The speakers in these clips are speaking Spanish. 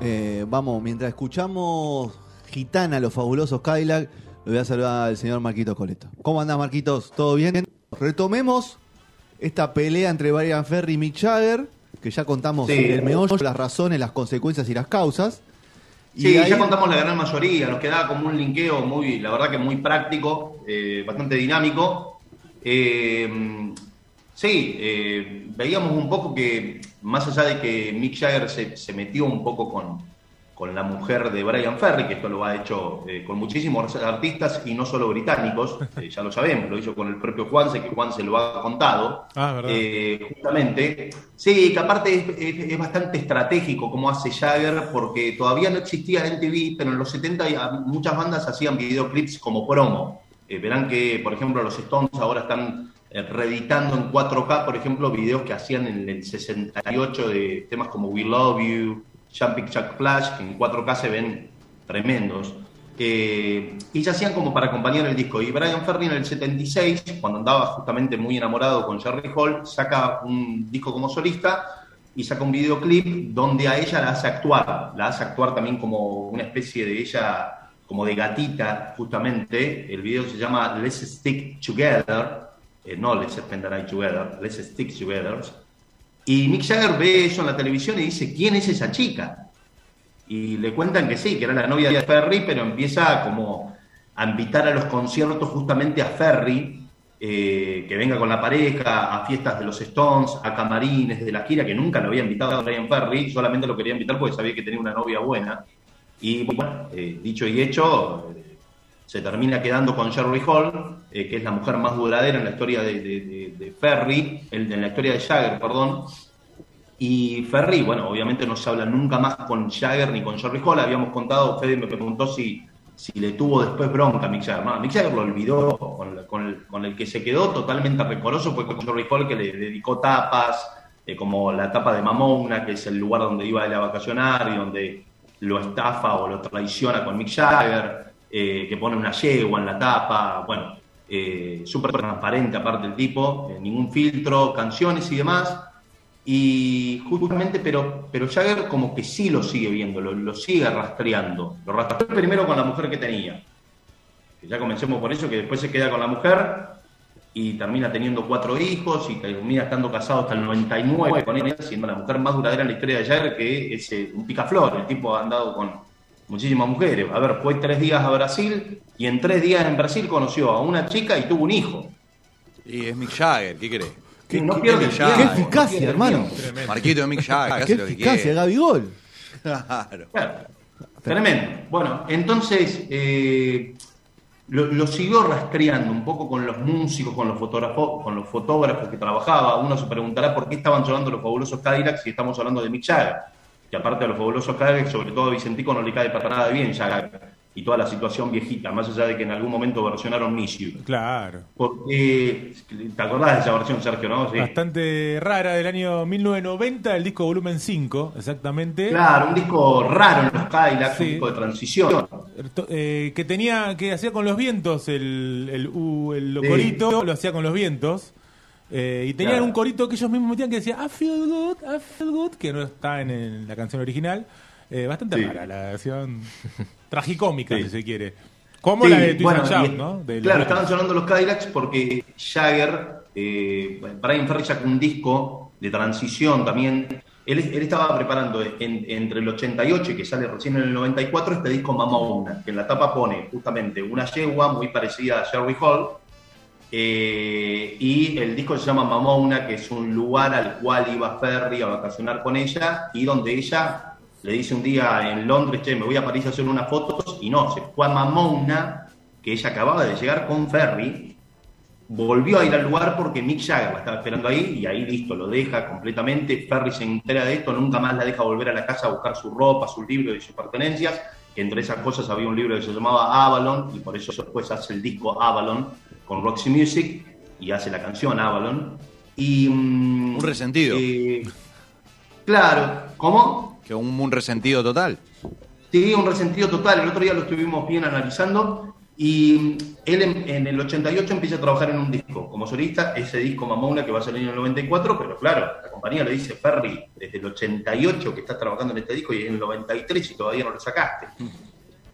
Eh, vamos, mientras escuchamos Gitana, los fabulosos Cadillac, le voy a saludar al señor Marquitos Coleto. ¿Cómo andás, Marquitos? ¿Todo bien? Retomemos esta pelea entre Brian Ferry y Mick Jagger, que ya contamos Sí. el meollo, las razones, las consecuencias y las causas. Y Sí, ahí- ya contamos la gran mayoría, nos quedaba como un linkeo muy, la verdad que muy práctico, eh, bastante dinámico. Eh, sí, eh, veíamos un poco que, más allá de que Mick Jagger se, se metió un poco con, con la mujer de Brian Ferry, que esto lo ha hecho eh, con muchísimos artistas y no solo británicos, eh, ya lo sabemos, lo hizo con el propio Juanse, que Juan se lo ha contado. Ah, verdad. Eh, justamente. Sí, que aparte es, es- es bastante estratégico como hace Jagger, porque todavía no existía MTV, pero en los 70 ya muchas bandas hacían videoclips como promo. Verán que, por ejemplo, los Stones ahora están reeditando en 4K, por ejemplo, videos que hacían en el 68 de temas como We Love You, Jumping Jack Flash, que en 4K se ven tremendos. Eh, y se hacían como para acompañar el disco. Y Brian Ferry en el 76, cuando andaba justamente muy enamorado con Jerry Hall, saca un disco como solista y saca un videoclip donde a ella la hace actuar. La hace actuar también como una especie de ella, como de gatita, justamente. El video se llama Let's Stick Together. Eh, no Let's Spend the Night Together, Let's Stick Together. Y Mick Jagger ve eso en la televisión y dice, ¿quién es esa chica? Y le cuentan que sí, que era la novia de Ferry, pero empieza como a invitar a los conciertos justamente a Ferry, eh, que venga con la pareja, a fiestas de los Stones, a camarines de la gira, que nunca lo había invitado a Brian Ferry, solamente lo quería invitar porque sabía que tenía una novia buena. Y bueno, eh, dicho y hecho, se termina quedando con Sherry Hall, eh, que es la mujer más duradera en la historia de, de- Ferry, en, en la historia de Jagger, perdón. Y Ferry, bueno, obviamente no se habla nunca más con Jagger ni con Jerry Hall. Habíamos contado, Fede me preguntó si, si le tuvo después bronca a Mick Jagger. No, Mick Jagger lo olvidó, con el, con el que se quedó totalmente recoroso fue con Jerry Hall, que le dedicó tapas, eh, como la tapa de Mamona, que es el lugar donde iba él a vacacionar y donde lo estafa o lo traiciona con Mick Jagger, eh, que pone una yegua en la tapa, bueno, eh, súper transparente aparte el tipo, eh, ningún filtro, canciones y demás. Y justamente, pero, pero Jagger como que sí lo sigue viendo, lo, lo sigue rastreando. Lo rastreó primero con la mujer que tenía. Que ya comencemos por eso, que después se queda con la mujer y termina teniendo cuatro hijos y termina estando casado hasta el 99 con ella, siendo la mujer más duradera en la historia de Jagger, que es eh, un picaflor. El tipo ha andado con muchísimas mujeres. A ver, fue tres días a Brasil y en tres días en Brasil conoció a una chica y tuvo un hijo. Y es Mick Jagger, ¿qué crees? Que no pierde ¡Qué Jagger. eficacia, hermano! Marquito de Mick Jagger, ¡Qué eficacia. Gabigol! Claro. Claro, tremendo. Bueno, entonces eh, lo, lo siguió rastreando un poco con los músicos, con los fotógrafos, con los fotógrafos que trabajaba. Uno se preguntará por qué estaban sonando los fabulosos Cadillacs si estamos hablando de Mick Jagger. Que aparte de los fabulosos Cadillacs, sobre todo a Vicentico no le cae para nada bien Jagger. Y toda la situación viejita, más allá de que en algún momento versionaron Miss You. Claro. Porque, ¿te acordás de esa versión, Sergio, no? Sí. Bastante rara del año 1990, el disco volumen 5, exactamente. Claro, un disco raro en los Cadillacs, Sí. un disco de transición. Eh, que tenía, que hacía con los vientos el, el, el Sí. corito, lo hacía con los vientos. Eh, y tenían Claro. un corito que ellos mismos metían que decía I feel good, I feel good, que no está en, el- la canción original. Eh, bastante Sí. rara la versión tragicómica, Sí. si se quiere. Como Sí, la de Twist bueno, and Shout, ¿no? De claro, estaban sonando los Cadillacs porque Jagger, eh, Brian Ferry sacó un disco de transición también. Él, él estaba preparando en- entre el 88, que sale recién en el 94, este disco Mamona, que en la tapa pone justamente una yegua muy parecida a Sherry Hall. Eh, y el disco se llama Mamona, que es un lugar al cual iba Ferry a vacacionar con ella y donde ella le dice un día en Londres, che, me voy a París a hacer unas fotos, y no, se fue a Mamona, que ella acababa de llegar con Ferry, volvió a ir al lugar porque Mick Jagger la estaba esperando ahí, y ahí listo, lo deja completamente, Ferry se entera de esto, nunca más la deja volver a la casa a buscar su ropa, sus libros y sus pertenencias, que entre esas cosas había un libro que se llamaba Avalon, y por eso después hace el disco Avalon con Roxy Music y hace la canción Avalon. Y, mm, Un resentido. eh, claro, ¿cómo? Que un, un resentido total. Sí, un resentido total. El otro día lo estuvimos bien analizando y él en, en el 88 empieza a trabajar en un disco como solista, ese disco Mamona que va a salir en el 94, pero claro, la compañía le dice, Ferry, desde el 88 que estás trabajando en este disco y en el 93 y todavía no lo sacaste.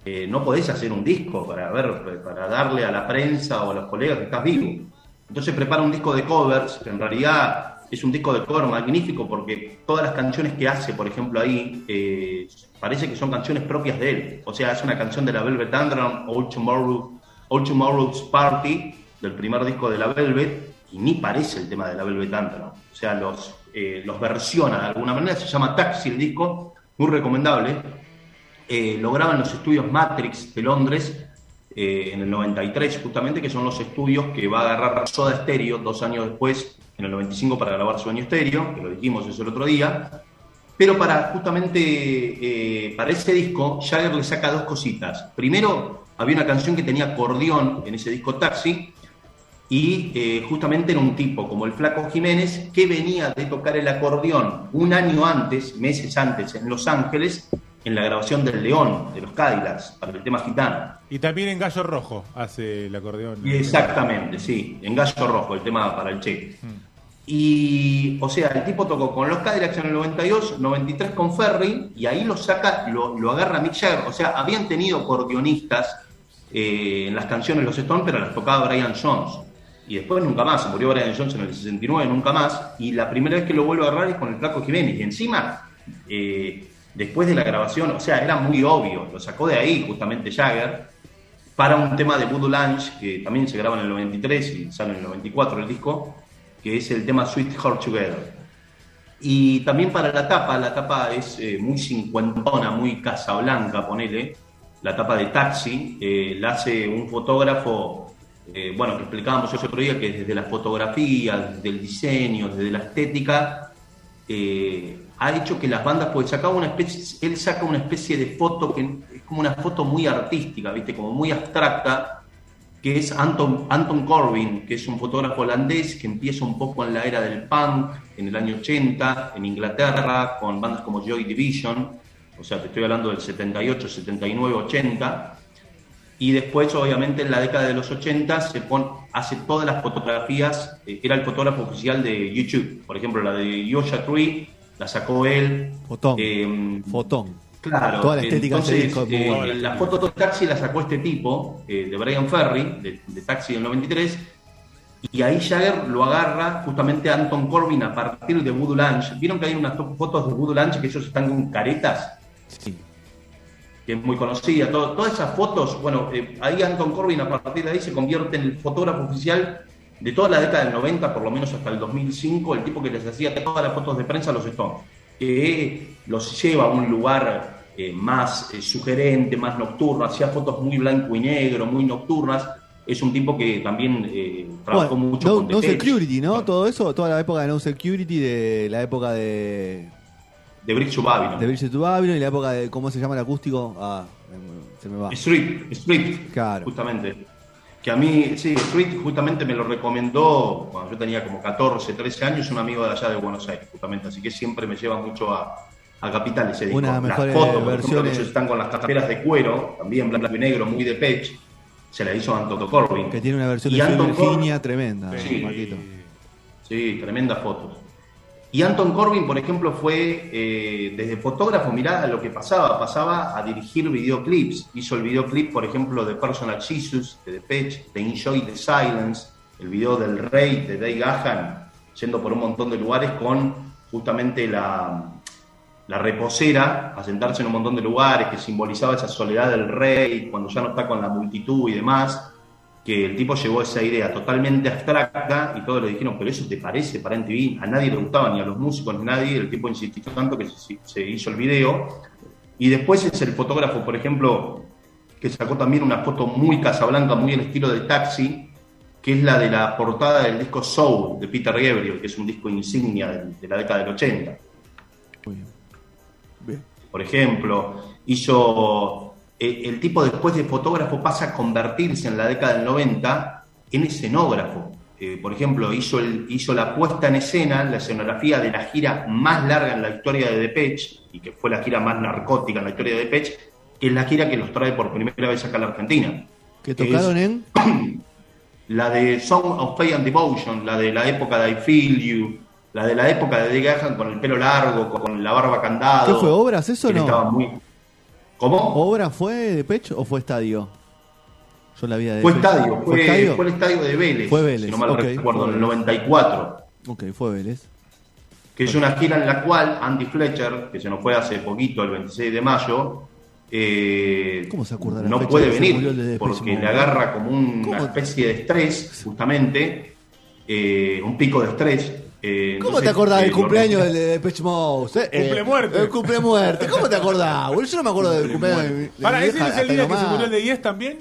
Eh, no podés hacer un disco para ver, para darle a la prensa o a los colegas que estás vivo. Entonces prepara un disco de covers, que en realidad es un disco de cover magnífico porque todas las canciones que hace, por ejemplo, ahí, eh, parece que son canciones propias de él. O sea, es una canción de la Velvet Underground, All, Tomorrow, All Tomorrow's Party, del primer disco de la Velvet, y ni parece el tema de la Velvet Underground. O sea, los, eh, los versiona de alguna manera, se llama Taxi el disco, muy recomendable. Eh, lo graba en los estudios Matrix de Londres eh, en el 93, justamente, que son los estudios que va a agarrar Soda Stereo dos años después, en el 95, para grabar Sueño Stereo, que lo dijimos eso el otro día. Pero para justamente eh, para ese disco, Jagger le saca dos cositas. Primero, había una canción que tenía acordeón en ese disco Taxi, y eh, justamente era un tipo como el Flaco Jiménez que venía de tocar el acordeón un año antes, meses antes, en Los Ángeles, en la grabación del León, de los Cadillacs, para el tema gitano. Y también en Gallo Rojo hace el acordeón. Exactamente, sí, en Gallo Rojo, el tema para el Che. Y, o sea, el tipo tocó con los Cadillacs en el 92, 93 con Ferry, y ahí lo saca, lo, lo agarra Mick Jagger. O sea, habían tenido acordeonistas eh, en las canciones los Stones, pero las tocaba Brian Jones. Y después nunca más, se murió Brian Jones en el 69, nunca más. Y la primera vez que lo vuelvo a agarrar es con el Flaco Jiménez. Y encima, eh, después de la grabación, o sea, era muy obvio, lo sacó de ahí justamente Jagger para un tema de Voodoo Lunch, que también se graba en el 93 y sale en el 94 el disco, que es el tema Sweet Heart Together. Y también para la tapa, la tapa es eh, muy cincuentona, muy casablanca, ponele, la tapa de Taxi, eh, la hace un fotógrafo, eh, bueno, que explicábamos el otro día, que desde la fotografía, desde el diseño, desde la estética, eh, ha hecho que las bandas, pues sacaba una especie, él saca una especie de foto que es como una foto muy artística, ¿viste? Como muy abstracta, que es Anton, Anton Corbin, que es un fotógrafo holandés que empieza un poco en la era del punk, en el año 80, en Inglaterra, con bandas como Joy Division, o sea, te estoy hablando del 78, 79, 80, y después, obviamente, en la década de los 80 se pone, hace todas las fotografías, eh, era el fotógrafo oficial de YouTube, por ejemplo, la de Yosha Tree, la sacó él. Fotón. eh, Fotón. Claro, Toda la estética de ese entonces, eh, la foto de Taxi la sacó este tipo, eh, de Brian Ferry, de, de Taxi del 93, y ahí Jagger lo agarra justamente a Anton Corbin a partir de Voodoo Lunch. ¿Vieron que hay unas to- fotos de Voodoo Lunch que ellos están con caretas? Sí. que es muy conocida. Todo- todas esas fotos, bueno, eh, ahí Anton Corbin a partir de ahí se convierte en el fotógrafo oficial de toda la década del 90, por lo menos hasta el 2005, el tipo que les hacía todas las fotos de prensa a los Stones, que los lleva a un lugar eh, más eh, sugerente, más nocturno, hacía fotos muy blanco y negro, muy nocturnas. Es un tipo que también eh, trabajó Bueno, mucho no, con no Security, ¿no? Todo eso, toda la época de No Security, de la época de, de Bridge to Babylon. de Bridget to Babylon y la época de, ¿cómo se llama el acústico? Ah, se me va. Street, Street, Claro. justamente. Que a mí, sí, Street justamente me lo recomendó cuando yo tenía como 14, 13 años, un amigo de allá de Buenos Aires, justamente. Así que siempre me lleva mucho a, a Capital ese disco. Una las fotos, por ejemplo, que ellos están con las carteras de cuero, también blanco y negro, muy de pech, se la hizo Anton Corbin. Que tiene una versión Y de Anton Virginia Corbin- tremenda, Sí. Marquito. Sí, tremendas fotos. Y Anton Corbin, por ejemplo, fue eh, desde fotógrafo, mirá lo que pasaba, pasaba a dirigir videoclips. Hizo el videoclip, por ejemplo, de Personal Jesus, de Depeche, de Enjoy the Silence, el video del Rey, de Dave Gahan, yendo por un montón de lugares con justamente la, la reposera, a sentarse en un montón de lugares, que simbolizaba esa soledad del rey, cuando ya no está con la multitud y demás que el tipo llevó esa idea totalmente abstracta y todos le dijeron, pero eso te parece para MTV, a nadie le gustaba, ni a los músicos, ni a nadie, el tipo insistió tanto que se, hizo el video. Y después es el fotógrafo, por ejemplo, que sacó también una foto muy casablanca, muy en estilo de taxi, que es la de la portada del disco Soul de Peter Gabriel, que es un disco insignia de, de la década del 80 Muy bien. Bien. por ejemplo, hizo eh, el tipo después de fotógrafo pasa a convertirse en la década del 90 en escenógrafo. Eh, por ejemplo, hizo, el- hizo la puesta en escena, la escenografía de la gira más larga en la historia de Depeche, y que fue la gira más narcótica en la historia de Depeche, que es la gira que los trae por primera vez acá a la Argentina. Que tocaron Es- en. La de Song of Faith and Devotion, la de la época de I Feel You, la de la época de Dick Gahan con el pelo largo, con la barba candado. ¿Qué fue, obras eso o no? estaba muy- ¿Cómo? ¿Obra fue de Pecho o fue estadio? Yo la vi de Fue estadio, fue, estadio? fue el estadio de Vélez, Fue Vélez, si no mal recuerdo, en el Fue 94, Ok, fue Vélez. que es una gira en la cual Andy Fletcher, que se nos fue hace poquito, el 26 de mayo, eh, ¿Cómo se acuerda la no fecha puede venir porque le agarra como una ¿Cómo? especie de estrés, justamente, eh, un pico de estrés. Eh, ¿Cómo te acordás eh, del lo cumpleaños del de Depeche Mode? Eh, Cumple muerte. El cumple muerte. ¿Cómo te acordás? boludo? Yo no me acuerdo del cumpleaños de mi, de mi Para, ¿ese vieja, es el día que se murió el de 10 también?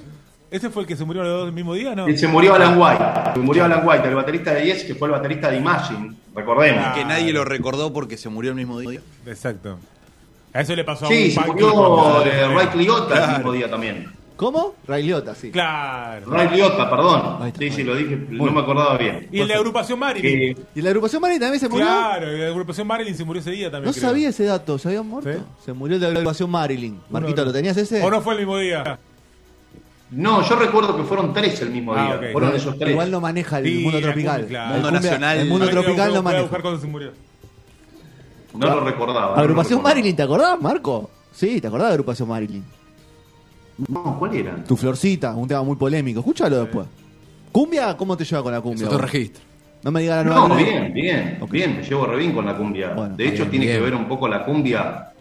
¿Ese fue el que se murió los dos el mismo día, no? Y Se murió Alan White, se murió Alan White, el baterista de Yes, que fue el baterista de Imagine, recordemos. Ah. Que nadie lo recordó porque se murió el mismo día. Exacto. A eso le pasó a Sí, un se punk murió eh, Ray Liotta el mismo día también. ¿Cómo? Ray Liotta, sí. Claro. Ray Liotta, perdón. Ahí está. Sí, sí, lo dije, no me acordaba bien. Y el de agrupación Marilyn. Que- ¿Y la agrupación Marilyn también se murió? Claro, el de agrupación Marilyn se murió ese día también. No creo. sabía ese dato, ¿se habían muerto? ¿Sí? Se murió el de la agrupación Marilyn. Marquito, ¿lo tenías ese? ¿O no fue el mismo día? No, yo recuerdo que fueron tres el mismo Ah, día. ok. Fueron esos tres. Igual no maneja el Sí, mundo la tropical. cumbia, claro. La Mundo nacional. El mundo tropical no maneja. buscar cuando se murió. No lo recordaba. no lo ¿Agrupación recordaba. Marilyn, te acordás, Marco? Sí, ¿te acordás de agrupación Marilyn? No, ¿cuál era? Tu florcita, un tema muy polémico. Escúchalo después. ¿Cumbia? ¿Cómo te lleva con la Es cumbia? otro vos? registro. No me digas la nueva. No, bien, bien, bien, me llevo re bien con la cumbia. Bueno, de hecho, bien, tiene bien. que ver un poco la cumbia.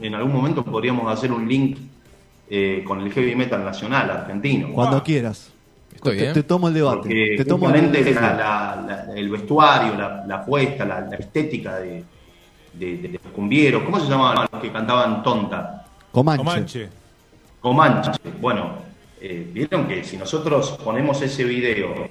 En algún momento podríamos hacer un link eh, con el heavy metal nacional argentino. Cuando Ah. quieras. Estoy Te, bien. te tomo el debate. Porque Te tomo el la- la- la- el vestuario, la, la puesta, la, la estética de, de- de los cumbieros, ¿cómo se llamaban los que cantaban tonta? Comanche. Comanche. Comanche. Bueno, eh, vieron que si nosotros ponemos ese video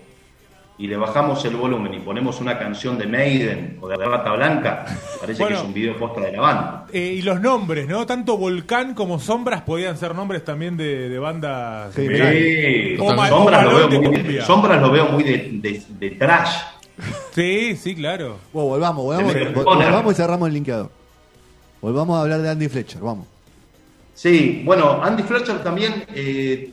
y le bajamos el volumen y ponemos una canción de Maiden o de Rata Blanca, parece Bueno. que es un video posta de la banda. Eh, y los nombres, ¿no? Tanto Volcán como Sombras podían ser nombres también de, de bandas. Sí, sombras, lo veo muy, sombras lo veo muy de, de- de trash. Sí, sí, claro. Bueno, volvamos, volvamos, volvamos y cerramos el linkeador. Volvamos a hablar de Andy Fletcher, vamos. Sí, bueno, Andy Fletcher también. eh,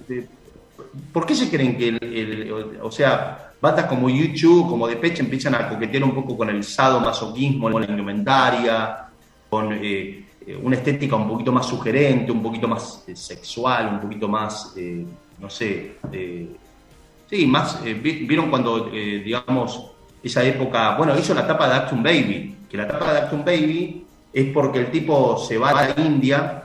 ¿Por qué se creen que, el, o sea, bandas como YouTube, como Depeche, empiezan a coquetear un poco con el sadomasoquismo en la indumentaria, con eh, una estética un poquito más sugerente, un poquito más eh, sexual, un poquito más, eh, no sé, eh, sí, más. vi- ¿Vieron cuando, digamos, esa época, bueno, hizo la tapa de Actum Baby, que la tapa de Actum Baby es porque el tipo se va a la India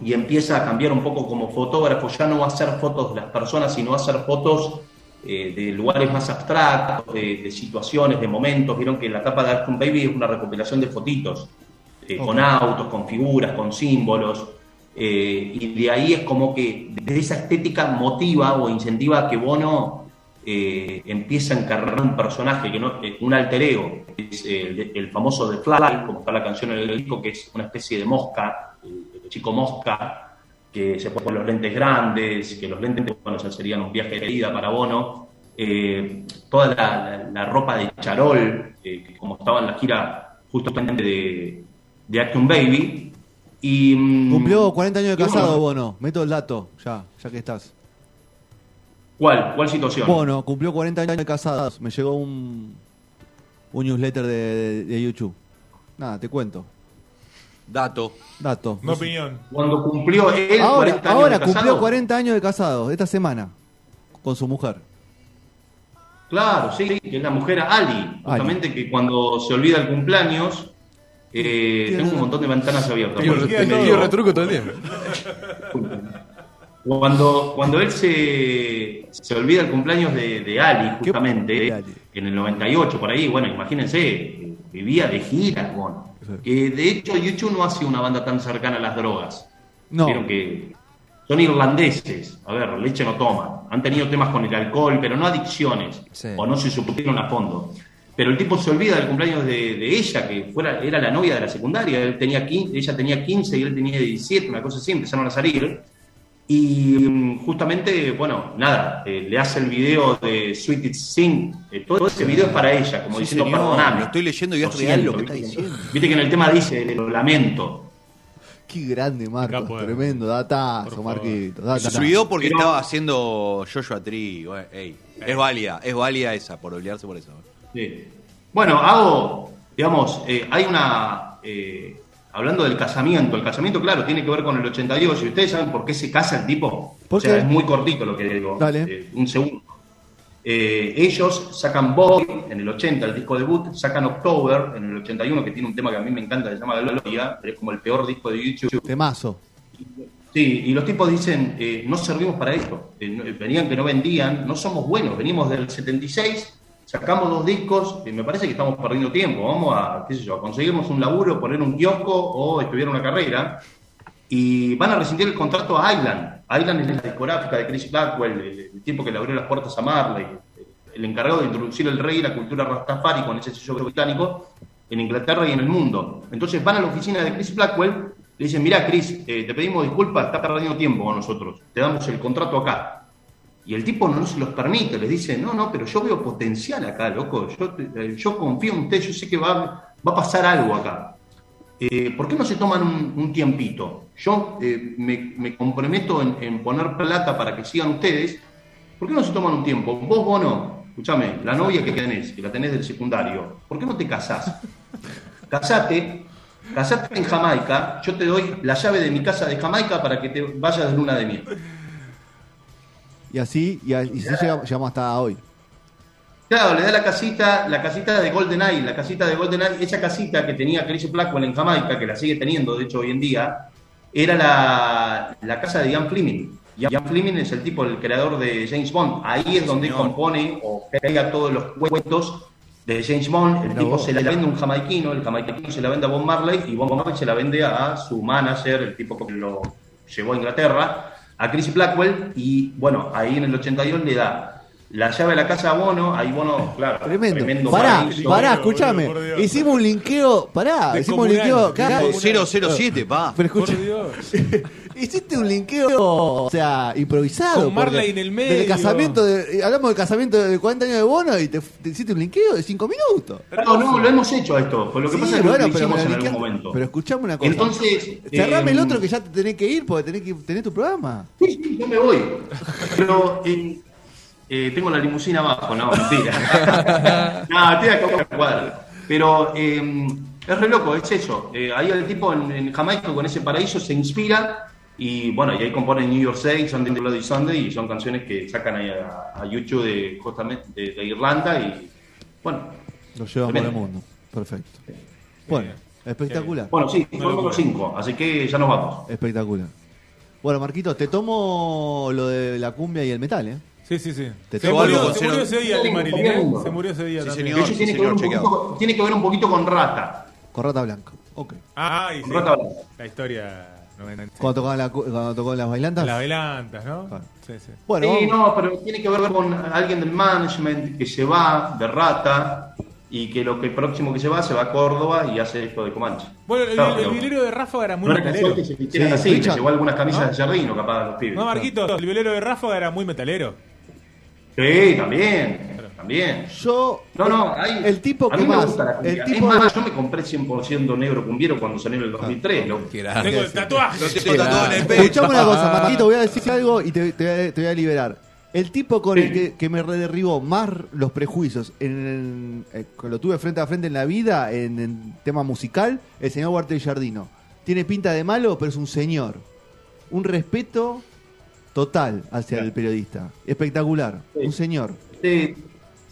y empieza a cambiar un poco como fotógrafo, ya no va a hacer fotos de las personas, sino va a hacer fotos eh, de lugares más abstractos, de, de situaciones, de momentos. Vieron que la tapa de Actum Baby es una recopilación de fotitos, eh, con autos, con figuras, con símbolos. eh, y de ahí es como que de esa estética motiva o incentiva a que Bono empieza a encarnar un personaje, que no, un alter ego, es el, el famoso The Fly, como está la canción en el disco, que es una especie de mosca, chico mosca, que se pone los lentes grandes, que los lentes, bueno, ya serían un viaje de ida para Bono, eh, toda la, la- la ropa de charol, eh, que como estaba en la gira justamente de, de Acton Baby, y... mm, Cumplió 40 años de casado, bueno, Bono. Meto el dato, ya, ya que estás. ¿Cuál? ¿Cuál situación? Bono, cumplió 40 años de casados. Me llegó un, un newsletter de, de- de YouTube. Nada, te cuento. Dato. Dato. No opinión. Cuando cumplió él Ahora, 40 años ahora de cumplió casado. 40 años de casado, esta semana, con su mujer. Claro, sí, que es la mujer Ali, justamente que cuando se olvida el cumpleaños, eh, tengo un montón de ventanas abiertas. Tío, Tío, tío, medio- retruco todo el día. Cuando, cuando él se, se olvida el cumpleaños de, de Ali, ¿Qué- justamente, de Ali? en el 98, por ahí, bueno, imagínense, vivía de gira, bueno, que de hecho YouTube no ha sido una banda tan cercana a las drogas. No. Vieron que son irlandeses, a ver, leche no toman, han tenido temas con el alcohol, pero no adicciones, Sí. o no se supusieron a fondo. Pero el tipo se olvida del cumpleaños de, de ella, que fuera, era la novia de la secundaria, él tenía 15, ella tenía 15 y él tenía 17, una cosa así, empezaron a salir. Y mm, justamente, bueno, nada, eh, le hace el video de Sweet It Sing. eh, todo ese video es para ella, como Sí, diciendo, señor, perdoname. lo estoy leyendo y es Lo real lo que está ¿viste? diciendo. Viste que en el tema dice, lo lamento. Qué grande, Marcos. Puede. Tremendo. Datazo. Marquito. Se subió porque Pero- estaba haciendo Joshua Tree. bueno, ey, es válida, es válida esa, por olvidarse por eso. Sí. Bueno, hago, digamos, eh, hay una. Hablando del casamiento, el casamiento, claro, tiene que ver con el 82. ¿Y ustedes saben por qué se casa el tipo? ¿Por o sea, es muy cortito lo que digo. Dale. eh, un segundo. Eh, ellos sacan Boy en el 80, el disco debut, sacan October en el 81, que tiene un tema que a mí me encanta, que se llama Gloria, pero es como el peor disco de YouTube. Temazo. Sí, y los tipos dicen, eh, no servimos para esto. Eh, venían que no vendían, no somos buenos, venimos del 76, sacamos dos discos, y me parece que estamos perdiendo tiempo. Vamos a, qué sé yo, conseguirnos un laburo, poner un kiosco o estudiar una carrera. Y van a rescindir el contrato a Island. Island es la discográfica de Chris Blackwell, el, el tipo que le abrió las puertas a Marley, el encargado de introducir el rey y la cultura rastafari con ese sello británico en Inglaterra y en el mundo. Entonces van a la oficina de Chris Blackwell, le dicen, mira Chris, eh, te pedimos disculpas, está perdiendo tiempo con nosotros, te damos el contrato acá. Y el tipo no se los permite, les dice, no, no, pero yo veo potencial acá, loco, yo, te- yo confío en usted, yo sé que va, va a pasar algo acá. Eh, ¿Por qué no se toman un, tiempito? Yo eh, me, me comprometo en, poner plata para que sigan ustedes. ¿Por qué no se toman un tiempo? Vos, Bono, escúchame, la novia que tenés, que la tenés del secundario, ¿por qué no te casás? Casate, casate en Jamaica, yo te doy la llave de mi casa de Jamaica para que te vayas de luna de miel. Y así, y, así llegamos, llegamos hasta hoy. Claro, le da la casita, la casita de Golden Eye, la casita de Golden Eye, esa casita que tenía Chris Blackwell en Jamaica, que la sigue teniendo, de hecho, hoy en día, era la, la casa de Ian Fleming. Ian Fleming es el tipo, el creador de James Bond. Ahí es donde señor. compone o crea todos los cuentos de James Bond. El tipo vos. se la vende a un jamaiquino, el jamaiquino se la vende a Bob Marley y Bob Marley se la vende a su manager, el tipo que lo llevó a Inglaterra, a Chris Blackwell. Y bueno, ahí en el 82 le da la llave de la casa a Bono. Ahí Bono, claro, Tremendo. Pará, paraíso. pará, Boludo, escúchame. Hicimos un linkeo. Pará, hicimos un linkeo. acá. Descomunal. 007, pa. Pero Por escucha, Dios. hiciste un linkeo, o sea, improvisado. Con Marley en el medio. Del casamiento de- hablamos del casamiento de 40 años de Bono y te, te hiciste un linkeo de 5 minutos. No, no, lo hemos hecho esto. Pues lo que Sí, pasa es que bueno, lo pero, hicimos me en algún momento. pero escuchame una cosa. Entonces. Cerrame eh, el otro que ya te tenés que ir porque tenés que tener tu programa. Sí, sí, yo me voy. Pero eh, eh, tengo la limusina abajo, no, mentira. no, estoy acá en la cuadra. Pero eh, es re loco, es eso. Eh, ahí el tipo en, en Jamaica con ese paraíso se inspira y bueno, y ahí compone New York 6, Sunday Bloody Sunday y son canciones que sacan ahí a, a YouTube de, justamente de, de Irlanda y bueno. Lo llevamos por el mundo. Perfecto. Bueno, espectacular. Bueno, sí, locura. cinco, así que ya nos vamos. Espectacular. Bueno, Marquito, te tomo lo de la cumbia y el metal, ¿eh? Sí, sí, sí. Te Se tomo murió, se con murió ese día, Sí, Marilyn, también ¿eh? Se murió ese día Sí, también. señor. Eso tiene, que ver señor, un chequeado. poquito, tiene que ver un poquito con Rata. Con rata blanca. Ok. Ah, y sí. Rata Blanca. La historia. Cuando tocaban, la, cu- cuando tocaban las bailantas. Las velantas, ¿no? Claro. Sí, sí. Bueno, sí, vamos- no, pero tiene que ver con alguien del management que se va de rata y que lo que próximo que se va se va a Córdoba y hace esto de Comanche. Bueno, el, Claro, el pero violero de Ráfaga era muy no metalero. que se Sí, así, que Richard. llevó algunas camisas ¿No? de Jardino capaz a los pibes. No, Marquito, el violero de Ráfaga era muy metalero. Sí, también, también. yo. No, no, hay, El tipo a que mí me más. gusta la cumbia. El tipo es más, yo me compré 100% negro cumbiero cuando salió en el 2003. loco. Tengo el tatuaje. Lo tengo tatuado en el pecho. Escuchame una cosa, Marquito, voy a decir algo y te, te voy a- te voy a liberar. El tipo con el que, que me derribó más los prejuicios, en el- eh, que lo tuve frente a frente en la vida, en el tema musical, el señor Walter Jardino. Tiene pinta de malo, pero es un señor. Un respeto total hacia el periodista. Espectacular. Sí. Un señor. Sí,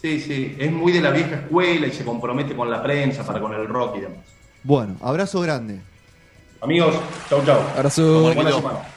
sí, sí. Es muy de la vieja escuela y se compromete con la prensa para con el rock y demás. Bueno, abrazo grande. Amigos, chau, chau. Abrazo. Buena semana.